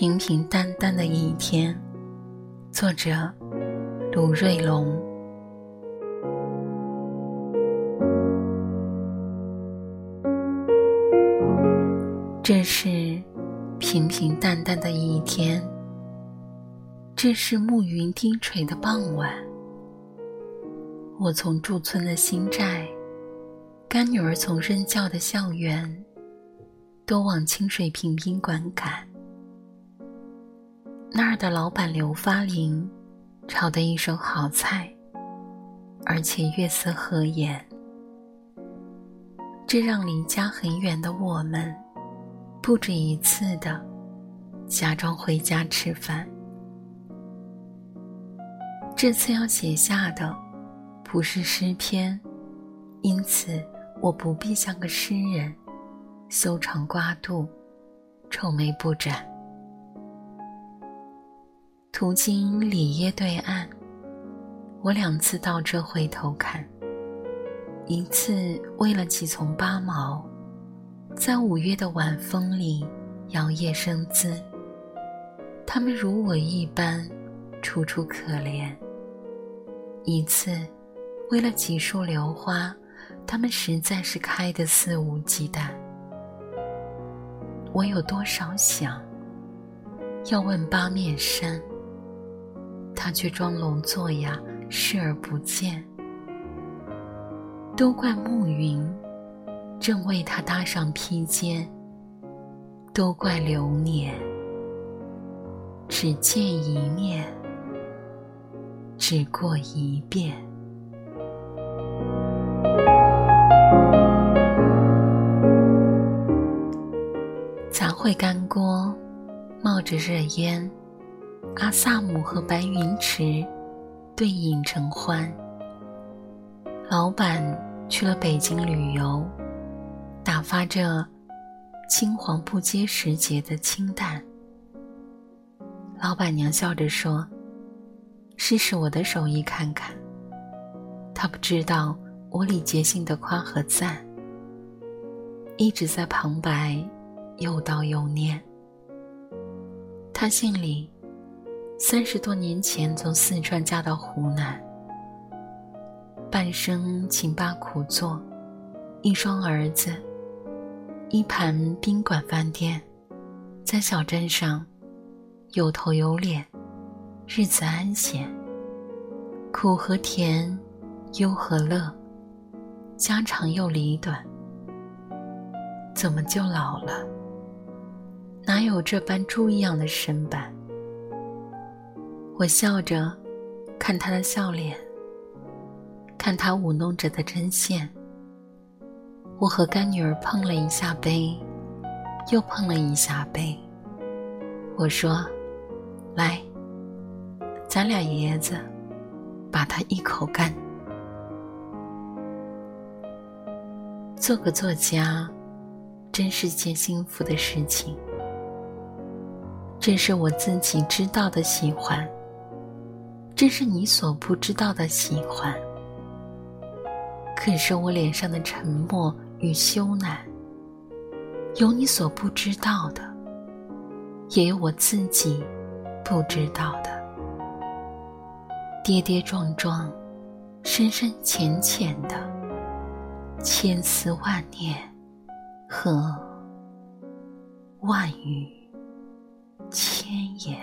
平平淡淡的一天，作者卢瑞龙。这是平平淡淡的一天，这是暮云低垂的傍晚。我从驻村的新寨，干女儿从任教的校园，都往清水坪宾馆赶。那儿的老板刘发林，炒的一手好菜，而且月色和颜，这让离家很远的我们，不止一次的假装回家吃饭。这次要写下的不是诗篇，因此我不必像个诗人，修长刮肚，愁眉不展。途经里耶对岸，我两次到这回头看。一次为了几丛八毛，在五月的晚风里摇曳生姿。他们如我一般，楚楚可怜。一次为了几束榴花，他们实在是开得肆无忌惮。我有多少想要问八面山？他却装聋作哑，视而不见。都怪暮云，正为他搭上披肩。都怪流年，只见一面，只过一遍。杂烩干锅，冒着热烟。阿萨姆和白云池对饮成欢。老板去了北京旅游，打发着青黄不接时节的清淡。老板娘笑着说：“试试我的手艺看看。”她不知道我礼节性的夸和赞，一直在旁白，又叨又念。他姓李。三十多年前从四川嫁到湖南，半生勤巴苦做，一双儿子，一盘宾馆饭店，在小镇上有头有脸，日子安闲。苦和甜，忧和乐，家长又里短，怎么就老了？哪有这般猪一样的身板？我笑着，看他的笑脸，看他舞弄着的针线。我和干女儿碰了一下杯，又碰了一下杯。我说：“来，咱俩爷子，把他一口干。”做个作家，真是件幸福的事情。这是我自己知道的喜欢。这是你所不知道的喜欢，可是我脸上的沉默与羞赧，有你所不知道的，也有我自己不知道的。跌跌撞撞，深深浅浅的，千丝万念和万语千言。